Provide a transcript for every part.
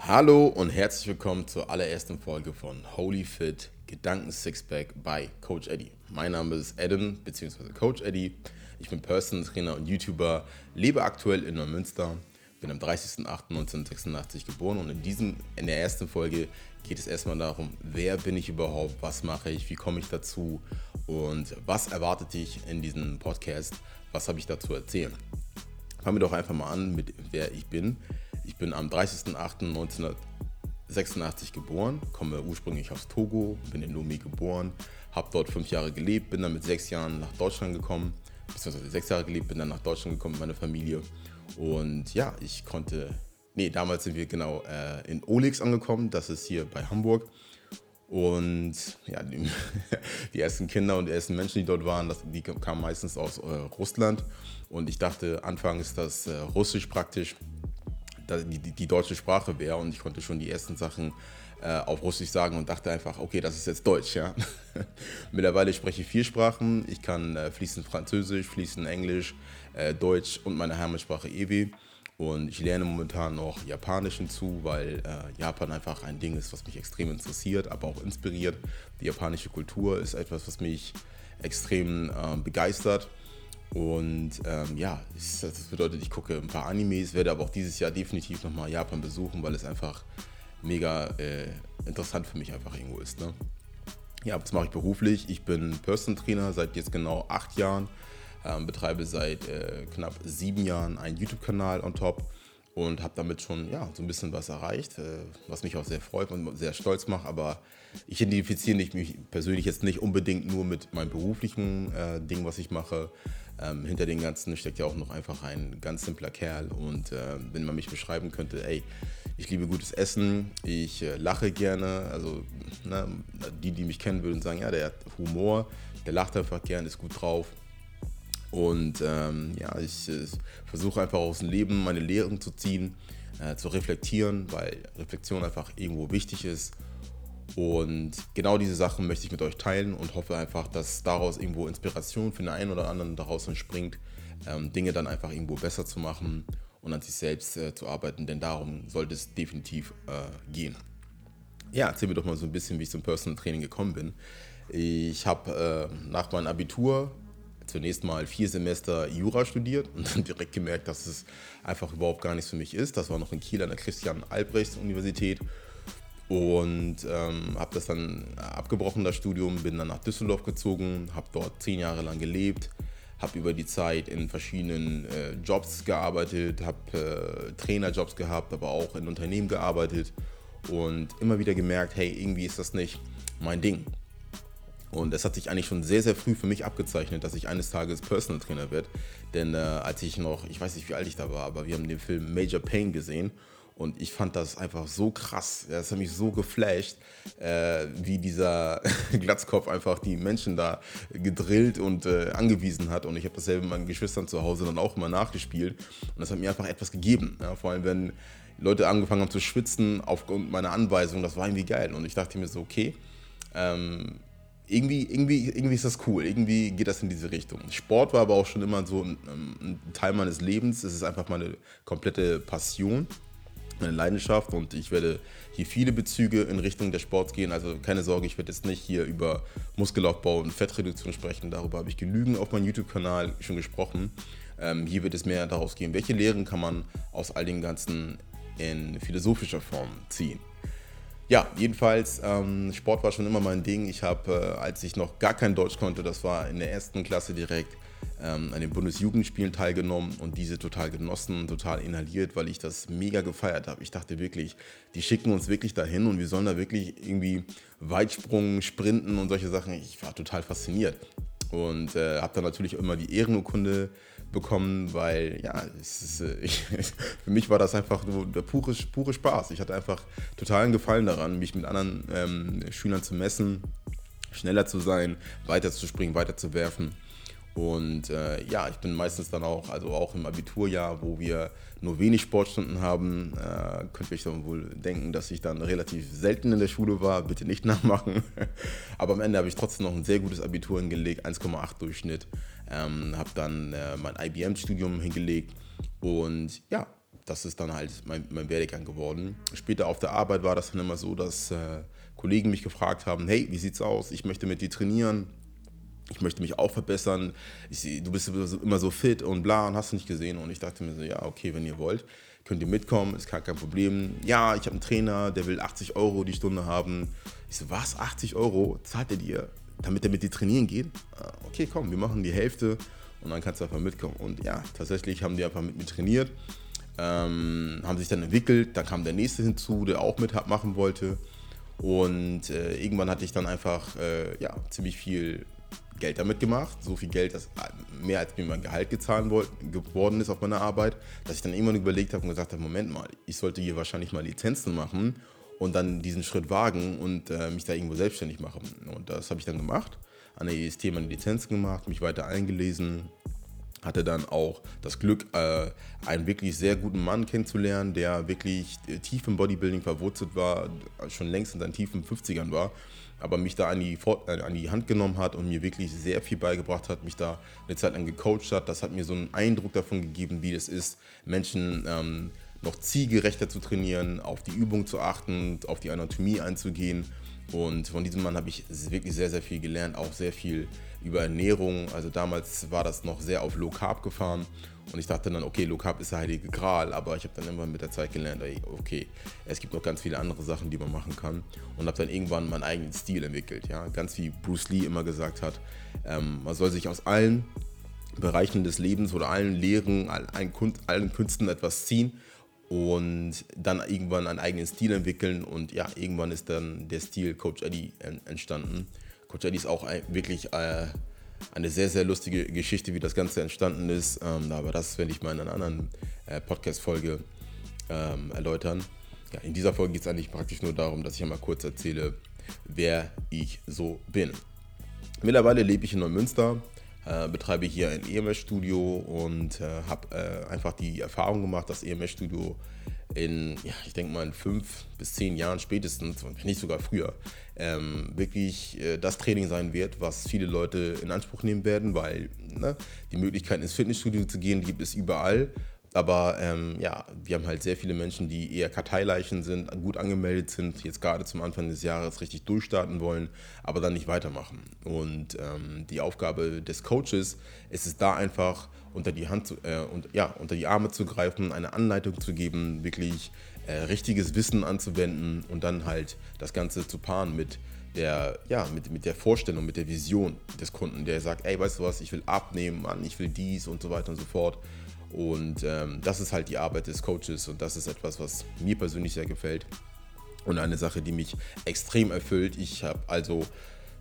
Hallo und herzlich willkommen zur allerersten Folge von Holy Fit Gedanken Sixpack bei Coach Eddie. Mein Name ist Adam bzw. Coach Eddie. Ich bin Person Trainer und YouTuber, lebe aktuell in Neumünster, bin am 30.08.1986 geboren und in, diesem, in der ersten Folge geht es erstmal darum, wer bin ich überhaupt, was mache ich, wie komme ich dazu und was erwartet dich in diesem Podcast, was habe ich dazu erzählen. Fangen wir doch einfach mal an mit wer ich bin. Ich bin am 30.08.1986 geboren, komme ursprünglich aus Togo, bin in Lomé geboren, habe dort fünf Jahre gelebt, bin dann mit sechs Jahren nach Deutschland gekommen, beziehungsweise sechs Jahre gelebt, bin dann nach Deutschland gekommen mit meiner Familie. Und ja, ich konnte, nee, damals sind wir genau äh, in Olix angekommen, das ist hier bei Hamburg. Und ja, die, die, ersten Kinder und die ersten Menschen, die dort waren, das, die kamen meistens aus äh, Russland. Und ich dachte anfangs, dass äh, Russisch praktisch die, die, deutsche Sprache wäre und ich konnte schon die ersten Sachen äh, auf Russisch sagen und dachte einfach, okay, das ist jetzt Deutsch, ja. Mittlerweile spreche ich vier Sprachen. Ich kann äh, fließend Französisch, fließend Englisch, äh, Deutsch und meine Heimatsprache Ewi. Und ich lerne momentan noch Japanisch hinzu, weil äh, Japan einfach ein Ding ist, was mich extrem interessiert, aber auch inspiriert. Die japanische Kultur ist etwas, was mich extrem äh, begeistert. Und ähm, ja, das bedeutet, ich gucke ein paar Animes, werde aber auch dieses Jahr definitiv nochmal Japan besuchen, weil es einfach mega äh, interessant für mich einfach irgendwo ist. Ne? Ja, was mache ich beruflich? Ich bin Person Trainer seit jetzt genau acht Jahren, ähm, betreibe seit äh, knapp sieben Jahren einen YouTube-Kanal on top und habe damit schon ja, so ein bisschen was erreicht, äh, was mich auch sehr freut und sehr stolz macht. Aber ich identifiziere mich persönlich jetzt nicht unbedingt nur mit meinem beruflichen äh, Ding, was ich mache, ähm, hinter den Ganzen steckt ja auch noch einfach ein ganz simpler Kerl. Und äh, wenn man mich beschreiben könnte, ey, ich liebe gutes Essen, ich äh, lache gerne. Also ne, die, die mich kennen, würden sagen, ja, der hat Humor, der lacht einfach gern, ist gut drauf. Und ähm, ja, ich äh, versuche einfach aus dem Leben meine Lehren zu ziehen, äh, zu reflektieren, weil Reflexion einfach irgendwo wichtig ist und genau diese Sachen möchte ich mit euch teilen und hoffe einfach, dass daraus irgendwo Inspiration für den einen oder anderen daraus entspringt, ähm, Dinge dann einfach irgendwo besser zu machen und an sich selbst äh, zu arbeiten, denn darum sollte es definitiv äh, gehen. Ja, erzähl mir doch mal so ein bisschen, wie ich zum Personal Training gekommen bin. Ich habe äh, nach meinem Abitur zunächst mal vier Semester Jura studiert und dann direkt gemerkt, dass es einfach überhaupt gar nichts für mich ist. Das war noch in Kiel an der Christian Albrechts Universität und ähm, habe das dann abgebrochen, das Studium, bin dann nach Düsseldorf gezogen, habe dort zehn Jahre lang gelebt, habe über die Zeit in verschiedenen äh, Jobs gearbeitet, habe äh, Trainerjobs gehabt, aber auch in Unternehmen gearbeitet und immer wieder gemerkt, hey, irgendwie ist das nicht mein Ding. Und es hat sich eigentlich schon sehr, sehr früh für mich abgezeichnet, dass ich eines Tages Personal Trainer werde. Denn äh, als ich noch, ich weiß nicht, wie alt ich da war, aber wir haben den Film Major Pain gesehen und ich fand das einfach so krass. Das hat mich so geflasht, äh, wie dieser Glatzkopf einfach die Menschen da gedrillt und äh, angewiesen hat. Und ich habe dasselbe meinen Geschwistern zu Hause dann auch immer nachgespielt. Und das hat mir einfach etwas gegeben. Ja, vor allem, wenn Leute angefangen haben zu schwitzen aufgrund meiner Anweisung, das war irgendwie geil. Und ich dachte mir so, okay, ähm, irgendwie, irgendwie, irgendwie ist das cool. Irgendwie geht das in diese Richtung. Sport war aber auch schon immer so ein, ein Teil meines Lebens. Es ist einfach meine komplette Passion meine Leidenschaft und ich werde hier viele Bezüge in Richtung des Sports gehen. Also keine Sorge, ich werde jetzt nicht hier über Muskelaufbau und Fettreduktion sprechen. Darüber habe ich genügend auf meinem YouTube-Kanal schon gesprochen. Ähm, hier wird es mehr daraus gehen, welche Lehren kann man aus all den ganzen in philosophischer Form ziehen. Ja, jedenfalls, ähm, Sport war schon immer mein Ding. Ich habe, äh, als ich noch gar kein Deutsch konnte, das war in der ersten Klasse direkt, ähm, an den Bundesjugendspielen teilgenommen und diese total genossen, total inhaliert, weil ich das mega gefeiert habe. Ich dachte wirklich, die schicken uns wirklich dahin und wir sollen da wirklich irgendwie Weitsprung, Sprinten und solche Sachen. Ich war total fasziniert und äh, habe dann natürlich immer die Ehrenurkunde bekommen, weil ja, ist, äh, ich, für mich war das einfach so der pure, pure Spaß. Ich hatte einfach totalen Gefallen daran, mich mit anderen ähm, Schülern zu messen, schneller zu sein, weiter zu springen, weiter zu werfen. Und äh, ja, ich bin meistens dann auch, also auch im Abiturjahr, wo wir nur wenig Sportstunden haben, äh, könnte ich dann wohl denken, dass ich dann relativ selten in der Schule war. Bitte nicht nachmachen. Aber am Ende habe ich trotzdem noch ein sehr gutes Abitur hingelegt, 1,8 Durchschnitt. Ähm, habe dann äh, mein IBM-Studium hingelegt und ja, das ist dann halt mein, mein Werdegang geworden. Später auf der Arbeit war das dann immer so, dass äh, Kollegen mich gefragt haben, hey, wie sieht's aus? Ich möchte mit dir trainieren. Ich möchte mich auch verbessern. Ich, du bist immer so fit und bla und hast du nicht gesehen. Und ich dachte mir so, ja, okay, wenn ihr wollt, könnt ihr mitkommen, ist gar kein Problem. Ja, ich habe einen Trainer, der will 80 Euro die Stunde haben. Ich so, was, 80 Euro zahlt er dir, damit er mit dir trainieren geht? Ah, okay, komm, wir machen die Hälfte und dann kannst du einfach mitkommen. Und ja, tatsächlich haben die einfach mit mir trainiert, ähm, haben sich dann entwickelt. Dann kam der nächste hinzu, der auch mitmachen wollte. Und äh, irgendwann hatte ich dann einfach äh, ja, ziemlich viel Geld damit gemacht. So viel Geld, dass mehr als mir mein Gehalt gezahlt geworden ist auf meiner Arbeit, dass ich dann irgendwann überlegt habe und gesagt habe, Moment mal, ich sollte hier wahrscheinlich mal Lizenzen machen und dann diesen Schritt wagen und äh, mich da irgendwo selbstständig machen. Und das habe ich dann gemacht. An der EST meine Lizenzen gemacht, mich weiter eingelesen, hatte dann auch das Glück, äh, einen wirklich sehr guten Mann kennenzulernen, der wirklich äh, tief im Bodybuilding verwurzelt war, schon längst in seinen tiefen 50ern war, aber mich da an die, äh, an die Hand genommen hat und mir wirklich sehr viel beigebracht hat, mich da eine Zeit lang gecoacht hat. Das hat mir so einen Eindruck davon gegeben, wie es ist, Menschen ähm, noch zielgerechter zu trainieren, auf die Übung zu achten, auf die Anatomie einzugehen. Und von diesem Mann habe ich wirklich sehr, sehr viel gelernt, auch sehr viel über Ernährung. Also damals war das noch sehr auf Low Carb gefahren. Und ich dachte dann, okay, Low Carb ist der heilige Gral, aber ich habe dann immer mit der Zeit gelernt, okay, es gibt noch ganz viele andere Sachen, die man machen kann. Und habe dann irgendwann meinen eigenen Stil entwickelt. Ja? Ganz wie Bruce Lee immer gesagt hat, ähm, man soll sich aus allen Bereichen des Lebens oder allen Lehren, allen, allen Künsten etwas ziehen und dann irgendwann einen eigenen Stil entwickeln. Und ja, irgendwann ist dann der Stil Coach Eddie entstanden. Coach Eddie ist auch wirklich äh, eine sehr, sehr lustige Geschichte, wie das Ganze entstanden ist. Ähm, aber das werde ich mal in einer anderen äh, Podcast-Folge ähm, erläutern. Ja, in dieser Folge geht es eigentlich praktisch nur darum, dass ich einmal kurz erzähle, wer ich so bin. Mittlerweile lebe ich in Neumünster, äh, betreibe hier ein EMS-Studio und äh, habe äh, einfach die Erfahrung gemacht, dass EMS-Studio in, ja, ich denke mal in fünf bis zehn Jahren spätestens, wenn nicht sogar früher, ähm, wirklich äh, das Training sein wird, was viele Leute in Anspruch nehmen werden, weil ne, die Möglichkeit ins Fitnessstudio zu gehen, gibt es überall. Aber ähm, ja, wir haben halt sehr viele Menschen, die eher Karteileichen sind, gut angemeldet sind, jetzt gerade zum Anfang des Jahres richtig durchstarten wollen, aber dann nicht weitermachen. Und ähm, die Aufgabe des Coaches ist es da einfach unter die Hand zu, äh, und, ja, unter die Arme zu greifen, eine Anleitung zu geben, wirklich äh, richtiges Wissen anzuwenden und dann halt das Ganze zu paaren mit der, ja, mit, mit der Vorstellung, mit der Vision des Kunden, der sagt, ey, weißt du was, ich will abnehmen, Mann, ich will dies und so weiter und so fort. Und ähm, das ist halt die Arbeit des Coaches und das ist etwas, was mir persönlich sehr gefällt und eine Sache, die mich extrem erfüllt. Ich habe also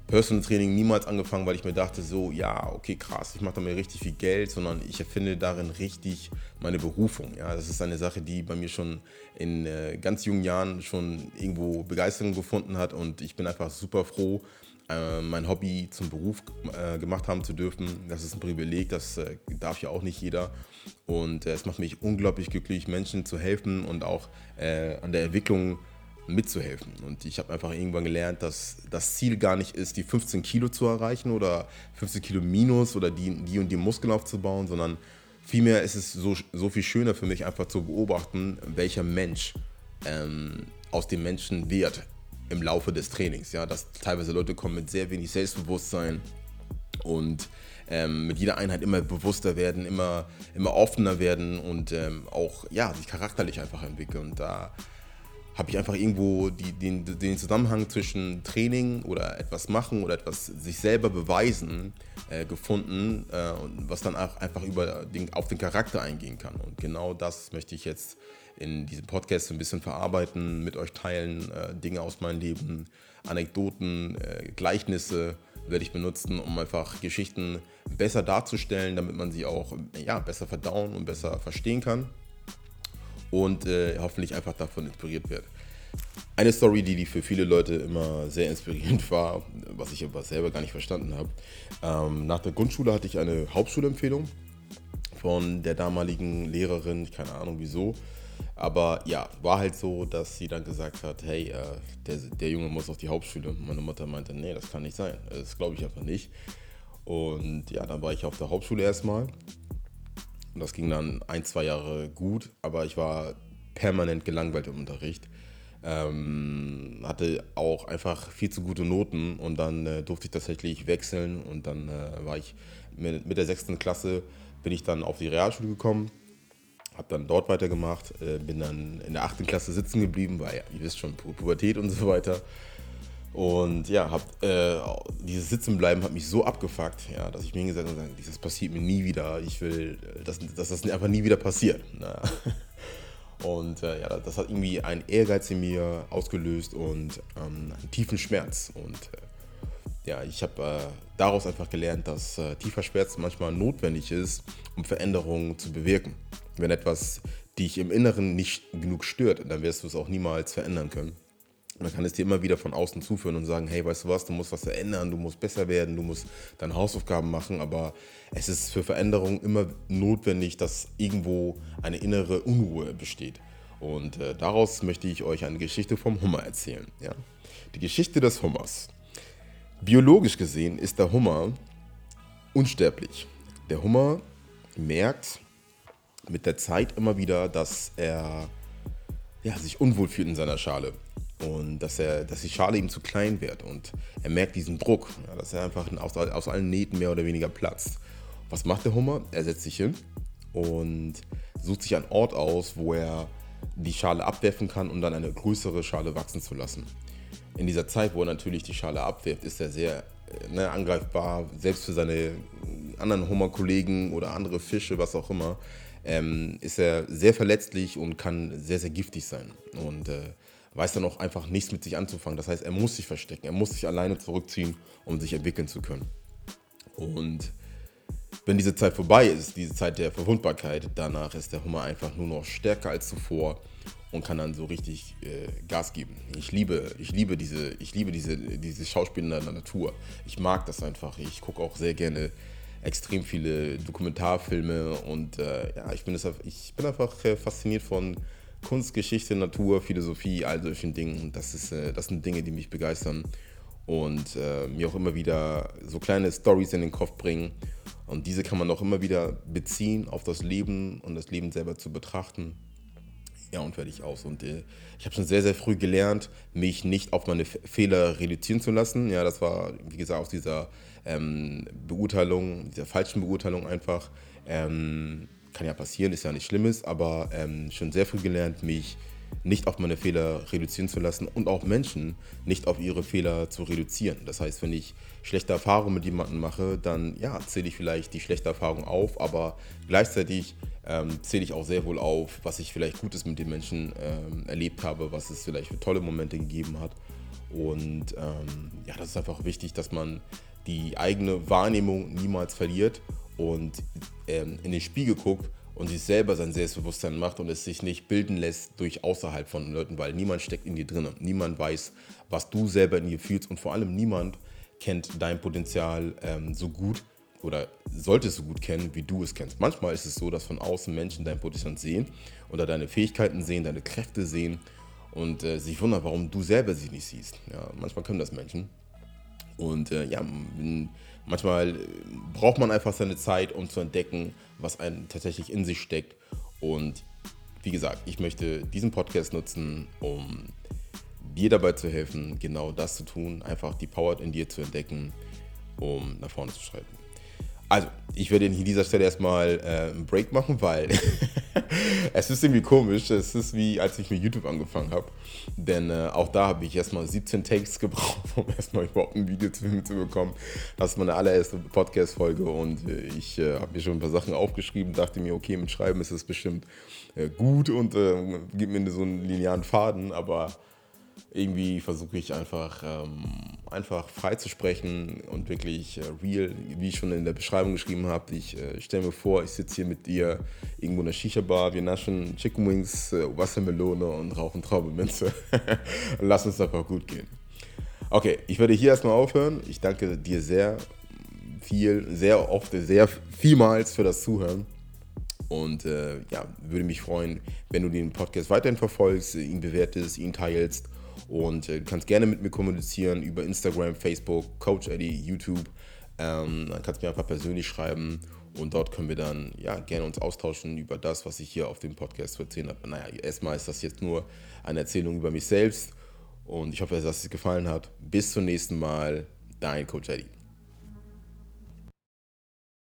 Personal Training niemals angefangen, weil ich mir dachte, so, ja, okay, krass, ich mache da mir richtig viel Geld, sondern ich erfinde darin richtig meine Berufung. Ja, das ist eine Sache, die bei mir schon in äh, ganz jungen Jahren schon irgendwo Begeisterung gefunden hat und ich bin einfach super froh, äh, mein Hobby zum Beruf äh, gemacht haben zu dürfen. Das ist ein Privileg, das äh, darf ja auch nicht jeder. Und es macht mich unglaublich glücklich, Menschen zu helfen und auch an der Entwicklung mitzuhelfen. Und ich habe einfach irgendwann gelernt, dass das Ziel gar nicht ist, die 15 Kilo zu erreichen oder 15 Kilo minus oder die, die und die Muskeln aufzubauen, sondern vielmehr ist es so, so viel schöner für mich, einfach zu beobachten, welcher Mensch ähm, aus dem Menschen wird im Laufe des Trainings. Ja, dass teilweise Leute kommen mit sehr wenig Selbstbewusstsein und ähm, mit jeder Einheit immer bewusster werden, immer, immer offener werden und ähm, auch ja, sich charakterlich einfach entwickeln. Und da habe ich einfach irgendwo die, den, den, Zusammenhang zwischen Training oder etwas machen oder etwas sich selber beweisen äh, gefunden, äh, was dann auch einfach über den, auf den Charakter eingehen kann. Und genau das möchte ich jetzt in diesem Podcast ein bisschen verarbeiten, mit euch teilen, äh, Dinge aus meinem Leben, Anekdoten, äh, Gleichnisse werde ich benutzen, um einfach Geschichten besser darzustellen, damit man sie auch ja, besser verdauen und besser verstehen kann und äh, hoffentlich einfach davon inspiriert wird. Eine Story, die, die für viele Leute immer sehr inspirierend war, was ich aber selber gar nicht verstanden habe. Ähm, nach der Grundschule hatte ich eine Hauptschulempfehlung von der damaligen Lehrerin, keine Ahnung wieso. Aber ja, war halt so, dass sie dann gesagt hat, hey, äh, der, der Junge muss auf die Hauptschule. Meine Mutter meinte, nee, das kann nicht sein. Das glaube ich einfach nicht. Und ja, dann war ich auf der Hauptschule erstmal Und das ging dann ein, zwei Jahre gut, aber ich war permanent gelangweilt im Unterricht. Ähm, hatte auch einfach viel zu gute Noten und dann äh, durfte ich tatsächlich wechseln und dann äh, war ich mit, mit der sechsten Klasse bin ich dann auf die Realschule gekommen, habe dann dort weitergemacht, äh, bin dann in der achten Klasse sitzen geblieben, weil ihr wisst schon, Pu Pubertät und so weiter. Und ja, hab, äh, dieses Sitzenbleiben hat mich so abgefuckt, ja, dass ich mir hingesetzt habe und gesagt das passiert mir nie wieder. Ich will, dass, dass das einfach nie wieder passiert. Na. Und äh, ja, das hat irgendwie einen Ehrgeiz in mir ausgelöst und ähm, einen tiefen Schmerz. Und äh, ja, ich habe äh, daraus einfach gelernt, dass äh, tiefer Schmerz manchmal notwendig ist, um Veränderungen zu bewirken. Wenn etwas dich im Inneren nicht genug stört, dann wirst du es auch niemals verändern können. Man kann es dir immer wieder von außen zuführen und sagen, hey, weißt du was, du musst was verändern, du musst besser werden, du musst deine Hausaufgaben machen, aber es ist für Veränderungen immer notwendig, dass irgendwo eine innere Unruhe besteht. Und äh, daraus möchte ich euch eine Geschichte vom Hummer erzählen. Ja? Die Geschichte des Hummers. Biologisch gesehen ist der Hummer unsterblich. Der Hummer merkt mit der Zeit immer wieder, dass er ja, sich unwohl fühlt in seiner Schale und dass, er, dass die Schale ihm zu klein wird und er merkt diesen Druck, ja, dass er einfach aus, aus allen Nähten mehr oder weniger platzt. Was macht der Hummer? Er setzt sich hin und sucht sich einen Ort aus, wo er die Schale abwerfen kann, um dann eine größere Schale wachsen zu lassen. In dieser Zeit, wo er natürlich die Schale abwirft, ist er sehr äh, ne, angreifbar, selbst für seine anderen Hummerkollegen oder andere Fische, was auch immer, ähm, ist er sehr verletzlich und kann sehr, sehr giftig sein. Und äh, weiß dann auch einfach nichts mit sich anzufangen. Das heißt, er muss sich verstecken, er muss sich alleine zurückziehen, um sich entwickeln zu können. Und wenn diese Zeit vorbei ist, diese Zeit der Verwundbarkeit, danach ist der Hummer einfach nur noch stärker als zuvor und kann dann so richtig äh, Gas geben. Ich liebe, ich liebe diese, ich liebe diese, diese Schauspieler in der Natur. Ich mag das einfach. Ich gucke auch sehr gerne extrem viele Dokumentarfilme und äh, ja, ich bin, das, ich bin einfach äh, fasziniert von Kunst, Geschichte, Natur, Philosophie, all solchen Dingen. Das, ist, äh, das sind Dinge, die mich begeistern und äh, mir auch immer wieder so kleine Stories in den Kopf bringen. Und diese kann man auch immer wieder beziehen auf das Leben und das Leben selber zu betrachten. Ja, und fertig aus. Und äh, ich habe schon sehr, sehr früh gelernt, mich nicht auf meine Fehler reduzieren zu lassen. Ja, das war, wie gesagt, aus dieser ähm, Beurteilung, dieser falschen Beurteilung einfach. Ähm, kann ja passieren, ist ja nichts Schlimmes, aber ähm, schon sehr früh gelernt, mich nicht auf meine Fehler reduzieren zu lassen und auch Menschen nicht auf ihre Fehler zu reduzieren. Das heißt, wenn ich schlechte Erfahrungen mit jemandem mache, dann ja, zähle ich vielleicht die schlechte Erfahrung auf, aber gleichzeitig ähm, zähle ich auch sehr wohl auf, was ich vielleicht Gutes mit den Menschen ähm, erlebt habe, was es vielleicht für tolle Momente gegeben hat. Und ähm, ja, das ist einfach wichtig, dass man die eigene Wahrnehmung niemals verliert und ähm, in den Spiegel guckt und sich selber sein Selbstbewusstsein macht und es sich nicht bilden lässt durch außerhalb von Leuten, weil niemand steckt in dir drin. Niemand weiß, was du selber in dir fühlst und vor allem niemand kennt dein Potenzial ähm, so gut oder sollte es so gut kennen, wie du es kennst. Manchmal ist es so, dass von außen Menschen dein Potenzial sehen oder deine Fähigkeiten sehen, deine Kräfte sehen und äh, sich wundern, warum du selber sie nicht siehst. Ja, manchmal können das Menschen. Und äh, ja, manchmal äh, braucht man einfach seine Zeit, um zu entdecken, was einen tatsächlich in sich steckt. Und wie gesagt, ich möchte diesen Podcast nutzen, um dir dabei zu helfen, genau das zu tun, einfach die Power in dir zu entdecken, um nach vorne zu schreiten. Also, ich werde an dieser Stelle erstmal äh, einen Break machen, weil es ist irgendwie komisch. Es ist wie, als ich mit YouTube angefangen habe. Denn äh, auch da habe ich erstmal 17 Takes gebraucht, um erstmal überhaupt ein Video zu, zu bekommen. Das ist meine allererste Podcast-Folge und äh, ich äh, habe mir schon ein paar Sachen aufgeschrieben, dachte mir, okay, mit Schreiben ist es bestimmt äh, gut und äh, gibt mir so einen linearen Faden, aber irgendwie versuche ich einfach, ähm, einfach frei zu sprechen und wirklich äh, real, wie ich schon in der Beschreibung geschrieben habe. Ich äh, stelle mir vor, ich sitze hier mit dir irgendwo in der Shisha-Bar, wir naschen Chicken Wings, äh, Wassermelone und rauchen Traubenminze. Lass uns einfach gut gehen. Okay, ich werde hier erstmal aufhören. Ich danke dir sehr viel, sehr oft, sehr vielmals für das Zuhören. Und äh, ja, würde mich freuen, wenn du den Podcast weiterhin verfolgst, ihn bewertest, ihn teilst und äh, du kannst gerne mit mir kommunizieren über Instagram, Facebook, Coach Eddie, YouTube. Ähm, dann kannst du mir einfach persönlich schreiben. Und dort können wir dann ja gerne uns austauschen über das, was ich hier auf dem Podcast zu erzählen habe. Naja, erstmal ist das jetzt nur eine Erzählung über mich selbst und ich hoffe, dass es gefallen hat. Bis zum nächsten Mal, dein Coach Eddie.